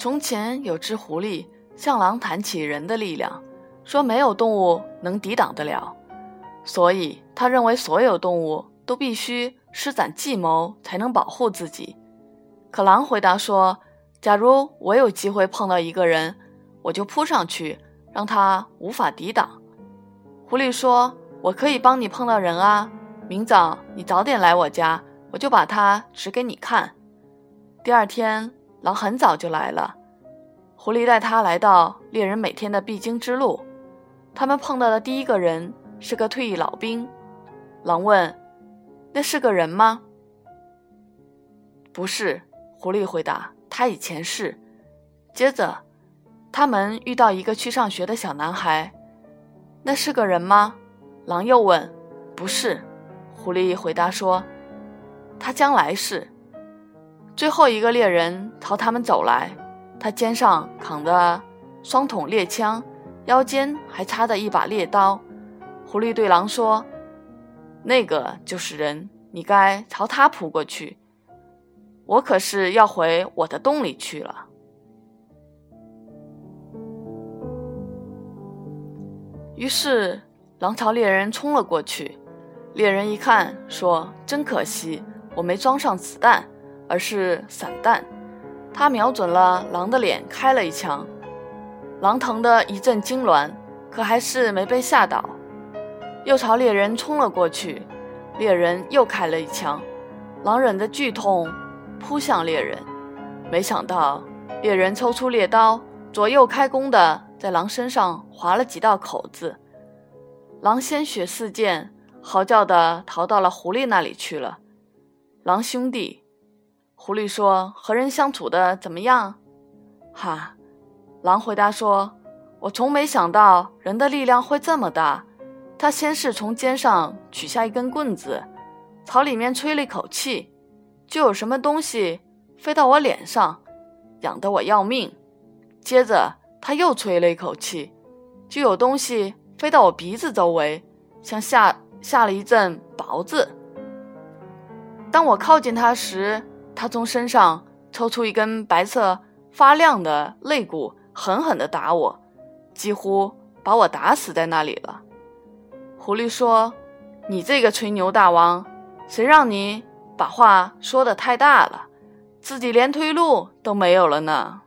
从前有只狐狸向狼谈起人的力量，说没有动物能抵挡得了，所以他认为所有动物都必须施展计谋才能保护自己。可狼回答说：“假如我有机会碰到一个人，我就扑上去，让他无法抵挡。”狐狸说：“我可以帮你碰到人啊，明早你早点来我家，我就把他指给你看。”第二天。狼很早就来了，狐狸带他来到猎人每天的必经之路。他们碰到的第一个人是个退役老兵。狼问：“那是个人吗？”“不是。”狐狸回答，“他以前是。”接着，他们遇到一个去上学的小男孩。“那是个人吗？”狼又问。“不是。”狐狸回答说，“他将来是。”最后一个猎人朝他们走来，他肩上扛着双筒猎枪，腰间还插着一把猎刀。狐狸对狼说：“那个就是人，你该朝他扑过去。我可是要回我的洞里去了。”于是狼朝猎人冲了过去。猎人一看，说：“真可惜，我没装上子弹。”而是散弹，他瞄准了狼的脸，开了一枪，狼疼得一阵痉挛，可还是没被吓倒，又朝猎人冲了过去，猎人又开了一枪，狼忍着剧痛扑向猎人，没想到猎人抽出猎刀，左右开弓的在狼身上划了几道口子，狼鲜血四溅，嚎叫的逃到了狐狸那里去了，狼兄弟。狐狸说：“和人相处的怎么样？”哈，狼回答说：“我从没想到人的力量会这么大。”他先是从肩上取下一根棍子，朝里面吹了一口气，就有什么东西飞到我脸上，痒得我要命。接着他又吹了一口气，就有东西飞到我鼻子周围，像下下了一阵雹子。当我靠近他时，他从身上抽出一根白色发亮的肋骨，狠狠地打我，几乎把我打死在那里了。狐狸说：“你这个吹牛大王，谁让你把话说的太大了，自己连退路都没有了呢？”